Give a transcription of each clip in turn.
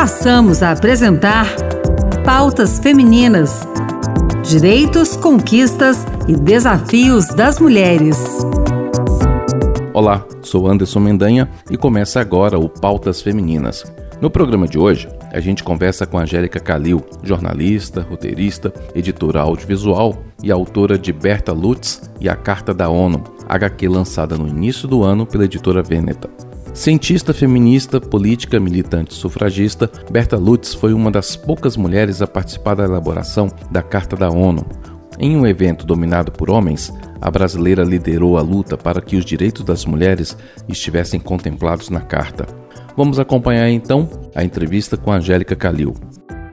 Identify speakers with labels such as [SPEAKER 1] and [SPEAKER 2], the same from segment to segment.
[SPEAKER 1] passamos a apresentar Pautas Femininas: Direitos, Conquistas e Desafios das Mulheres.
[SPEAKER 2] Olá, sou Anderson Mendanha e começa agora o Pautas Femininas. No programa de hoje, a gente conversa com Angélica Calil, jornalista, roteirista, editora audiovisual e autora de Berta Lutz e a Carta da ONU, HQ lançada no início do ano pela editora Veneta. Cientista feminista, política, militante sufragista, Berta Lutz foi uma das poucas mulheres a participar da elaboração da Carta da ONU. Em um evento dominado por homens, a brasileira liderou a luta para que os direitos das mulheres estivessem contemplados na Carta. Vamos acompanhar então a entrevista com Angélica Calil.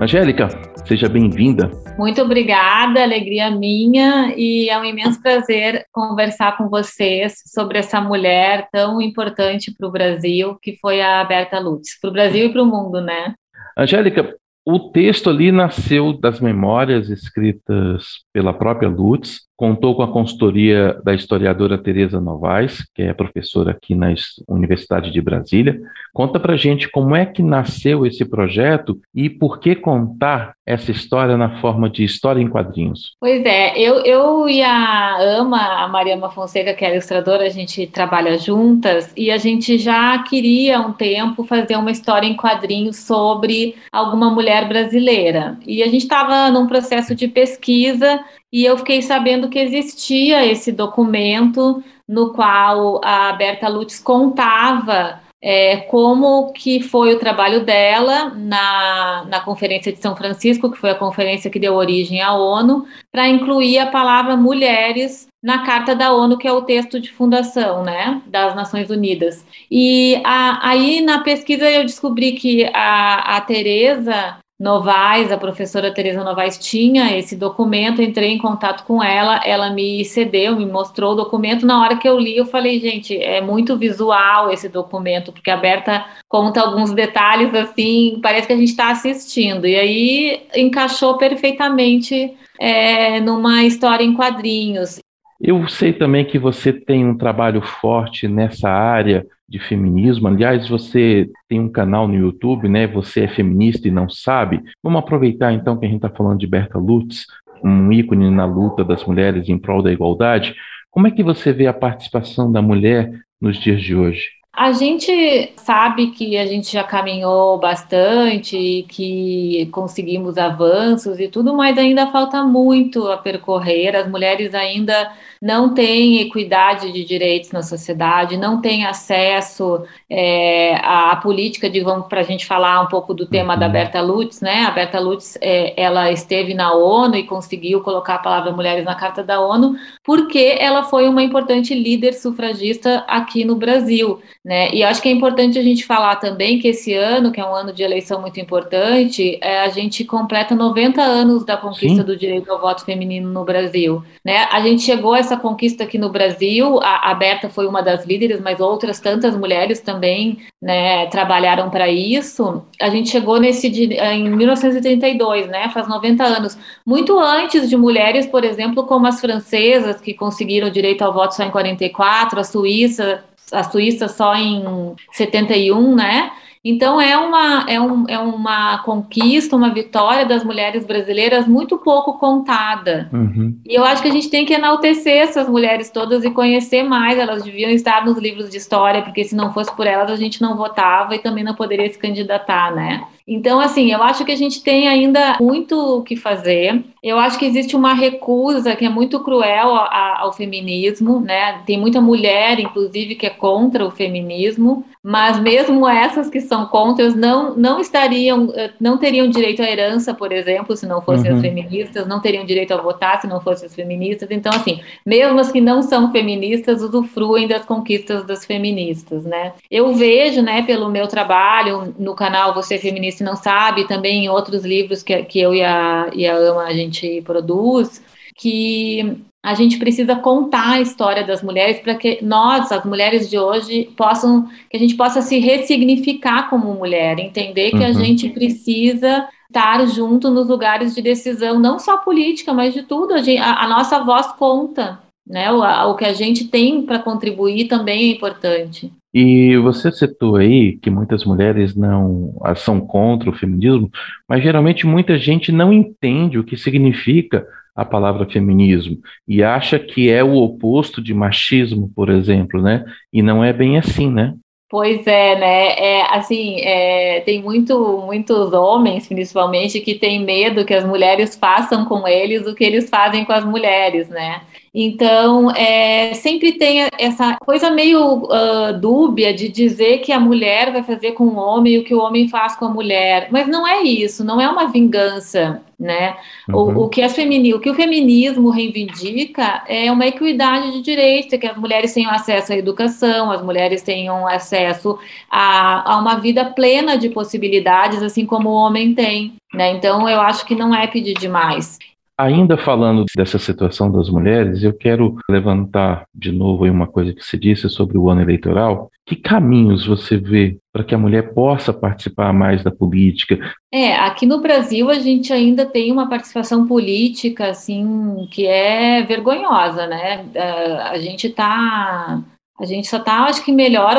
[SPEAKER 2] Angélica, seja bem-vinda.
[SPEAKER 3] Muito obrigada, alegria minha e é um imenso prazer conversar com vocês sobre essa mulher tão importante para o Brasil, que foi a Berta Lutz, para o Brasil e para o mundo, né?
[SPEAKER 2] Angélica, o texto ali nasceu das memórias escritas pela própria Lutz, contou com a consultoria da historiadora Tereza Novaes, que é professora aqui na Universidade de Brasília. Conta pra gente como é que nasceu esse projeto e por que contar essa história na forma de história em quadrinhos.
[SPEAKER 3] Pois é, eu, eu e a Ama, a Mariama Fonseca, que é ilustradora, a gente trabalha juntas e a gente já queria há um tempo fazer uma história em quadrinhos sobre alguma mulher brasileira. E a gente estava num processo de pesquisa e eu fiquei sabendo que existia esse documento no qual a Berta Lutz contava é, como que foi o trabalho dela na, na Conferência de São Francisco, que foi a conferência que deu origem à ONU, para incluir a palavra mulheres na Carta da ONU, que é o texto de fundação né, das Nações Unidas. E a, aí na pesquisa eu descobri que a, a Tereza Novaes, a professora Teresa Novaes tinha esse documento, entrei em contato com ela, ela me cedeu, me mostrou o documento. Na hora que eu li, eu falei, gente, é muito visual esse documento, porque a Berta conta alguns detalhes assim, parece que a gente está assistindo. E aí encaixou perfeitamente é, numa história em quadrinhos.
[SPEAKER 2] Eu sei também que você tem um trabalho forte nessa área de feminismo. Aliás, você tem um canal no YouTube, né? Você é feminista e não sabe. Vamos aproveitar então que a gente está falando de Berta Lutz, um ícone na luta das mulheres em prol da igualdade. Como é que você vê a participação da mulher nos dias de hoje?
[SPEAKER 3] A gente sabe que a gente já caminhou bastante, que conseguimos avanços e tudo, mas ainda falta muito a percorrer. As mulheres ainda não têm equidade de direitos na sociedade, não têm acesso é, à, política, digamos, para a gente falar um pouco do tema uhum. da Berta Lutz, né? A Berta Lutz, é, ela esteve na ONU e conseguiu colocar a palavra mulheres na Carta da ONU, porque ela foi uma importante líder sufragista aqui no Brasil, né? E acho que é importante a gente falar também que esse ano, que é um ano de eleição muito importante, é, a gente completa 90 anos da conquista Sim. do direito ao voto feminino no Brasil, né? A gente chegou a essa conquista aqui no Brasil, a, a Berta foi uma das líderes, mas outras tantas mulheres também né, trabalharam para isso. A gente chegou nesse em 1932, né, faz 90 anos, muito antes de mulheres, por exemplo, como as francesas que conseguiram direito ao voto só em 44, a Suíça, a Suíça só em 71, né? Então, é uma, é, um, é uma conquista, uma vitória das mulheres brasileiras muito pouco contada. Uhum. E eu acho que a gente tem que enaltecer essas mulheres todas e conhecer mais. Elas deviam estar nos livros de história, porque se não fosse por elas, a gente não votava e também não poderia se candidatar, né? Então, assim, eu acho que a gente tem ainda muito o que fazer. Eu acho que existe uma recusa que é muito cruel ao, ao feminismo, né? Tem muita mulher, inclusive, que é contra o feminismo, mas mesmo essas que são contra não, não estariam, eh, não teriam direito à herança, por exemplo, se não fossem uhum. as feministas, não teriam direito a votar se não fossem as feministas. Então, assim, mesmo as que não são feministas usufruem das conquistas das feministas, né? Eu vejo, né, pelo meu trabalho no canal Você Feminista se não sabe, também em outros livros que, que eu e a, e a Ama a gente produz, que a gente precisa contar a história das mulheres para que nós, as mulheres de hoje, possam, que a gente possa se ressignificar como mulher, entender que uhum. a gente precisa estar junto nos lugares de decisão, não só política, mas de tudo. A, gente, a, a nossa voz conta, né? O, a, o que a gente tem para contribuir também é importante.
[SPEAKER 2] E você citou aí que muitas mulheres não são contra o feminismo, mas geralmente muita gente não entende o que significa a palavra feminismo e acha que é o oposto de machismo, por exemplo, né? E não é bem assim, né?
[SPEAKER 3] Pois é, né? É, assim, é, tem muito, muitos homens, principalmente, que têm medo que as mulheres façam com eles o que eles fazem com as mulheres, né? Então, é, sempre tem essa coisa meio uh, dúbia de dizer que a mulher vai fazer com o homem o que o homem faz com a mulher. Mas não é isso, não é uma vingança, né? Uhum. O, o, que femini o que o feminismo reivindica é uma equidade de direitos, que as mulheres tenham acesso à educação, as mulheres tenham acesso a, a uma vida plena de possibilidades, assim como o homem tem. Né? Então, eu acho que não é pedir demais.
[SPEAKER 2] Ainda falando dessa situação das mulheres, eu quero levantar de novo uma coisa que você disse sobre o ano eleitoral. Que caminhos você vê para que a mulher possa participar mais da política?
[SPEAKER 3] É, aqui no Brasil a gente ainda tem uma participação política assim que é vergonhosa, né? É, a gente está a gente só está, acho que melhor,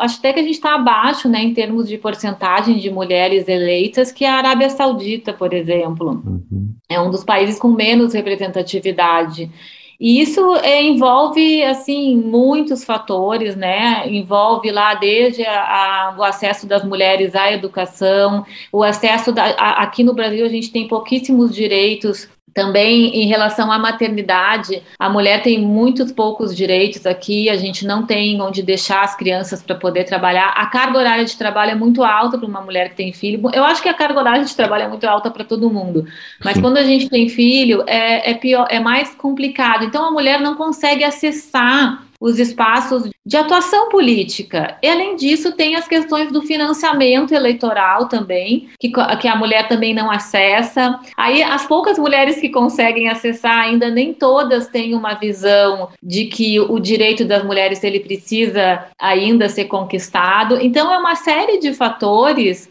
[SPEAKER 3] acho até que a gente está abaixo, né, em termos de porcentagem de mulheres eleitas, que a Arábia Saudita, por exemplo. Uhum. É um dos países com menos representatividade. E isso é, envolve, assim, muitos fatores, né? Envolve lá desde a, a, o acesso das mulheres à educação, o acesso da, a, aqui no Brasil a gente tem pouquíssimos direitos também em relação à maternidade, a mulher tem muitos poucos direitos aqui, a gente não tem onde deixar as crianças para poder trabalhar. A carga horária de trabalho é muito alta para uma mulher que tem filho. Eu acho que a carga horária de trabalho é muito alta para todo mundo, mas Sim. quando a gente tem filho é, é pior, é mais complicado. Então a mulher não consegue acessar os espaços de atuação política. E, além disso, tem as questões do financiamento eleitoral também, que, que a mulher também não acessa. Aí, as poucas mulheres que conseguem acessar, ainda nem todas têm uma visão de que o direito das mulheres ele precisa ainda ser conquistado. Então, é uma série de fatores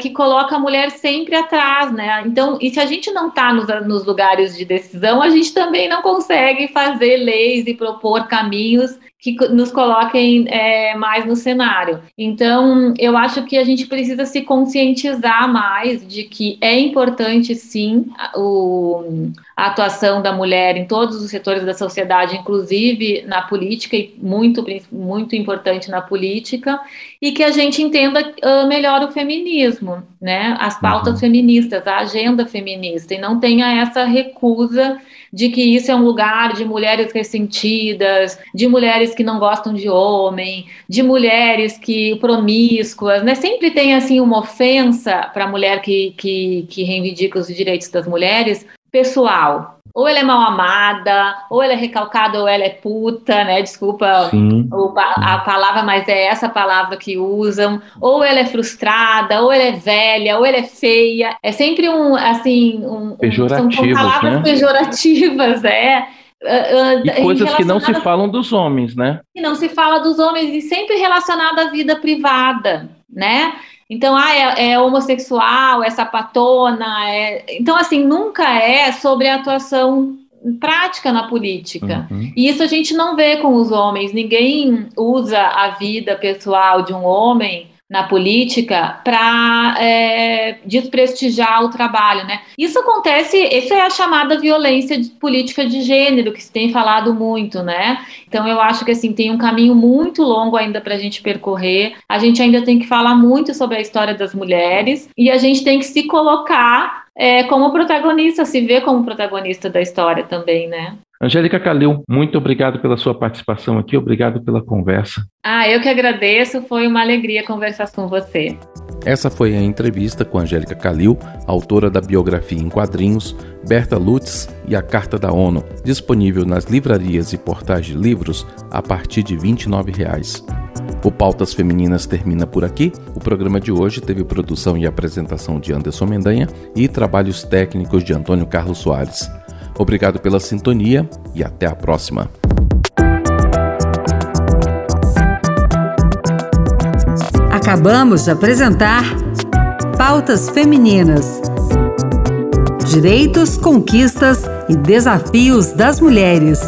[SPEAKER 3] Que coloca a mulher sempre atrás, né? Então, e se a gente não está nos, nos, lugares de decisão, a gente também não consegue fazer leis e propor caminhos que nos coloquem é, mais no cenário. Então, eu acho que a gente precisa se conscientizar mais de que é importante, sim, o, a atuação da mulher em todos os setores da sociedade, inclusive na política, e muito, muito importante na política, e que a gente entenda uh, melhor o feminismo, né? As pautas uhum. feministas, a agenda feminista, e não tenha essa recusa de que isso é um lugar de mulheres ressentidas, de mulheres que não gostam de homem, de mulheres que promíscuas, né? Sempre tem assim uma ofensa para a mulher que, que, que reivindica os direitos das mulheres pessoal. Ou ela é mal amada, ou ela é recalcada, ou ela é puta, né? Desculpa o, a, a, palavra, mas é essa palavra que usam. Ou ela é frustrada, ou ela é velha, ou ela é feia. É sempre um, assim, um,
[SPEAKER 2] Pejorativos, são palavras né?
[SPEAKER 3] pejorativas, é.
[SPEAKER 2] Uh, uh, e coisas que não se falam dos homens, né?
[SPEAKER 3] Que não se fala dos homens e sempre relacionada à vida privada, né? Então, ah, é, é, homossexual, é sapatona, é... então assim nunca é sobre a atuação prática na política. Uhum. E isso a gente não vê com os homens. Ninguém usa a vida pessoal de um homem na política para é, desprestigiar o trabalho, né? Isso acontece, isso é a chamada violência de política de gênero que se tem falado muito, né? Então eu acho que assim tem um caminho muito longo ainda para a gente percorrer. A gente ainda tem que falar muito sobre a história das mulheres e a gente tem que se colocar é, como protagonista, se ver como protagonista da história também, né?
[SPEAKER 2] Angélica Calil, muito obrigado pela sua participação aqui, obrigado pela conversa.
[SPEAKER 3] Ah, eu que agradeço, foi uma alegria conversar com você.
[SPEAKER 2] Essa foi a entrevista com Angélica Calil, autora da biografia em quadrinhos Berta Lutz e a Carta da ONU, disponível nas livrarias e portais de livros a partir de 29 reais. O Pautas Femininas termina por aqui. O programa de hoje teve produção e apresentação de Anderson Mendanha e trabalhos técnicos de Antônio Carlos Soares. Obrigado pela sintonia e até a próxima.
[SPEAKER 1] Acabamos de apresentar Pautas Femininas. Direitos, conquistas e desafios das mulheres.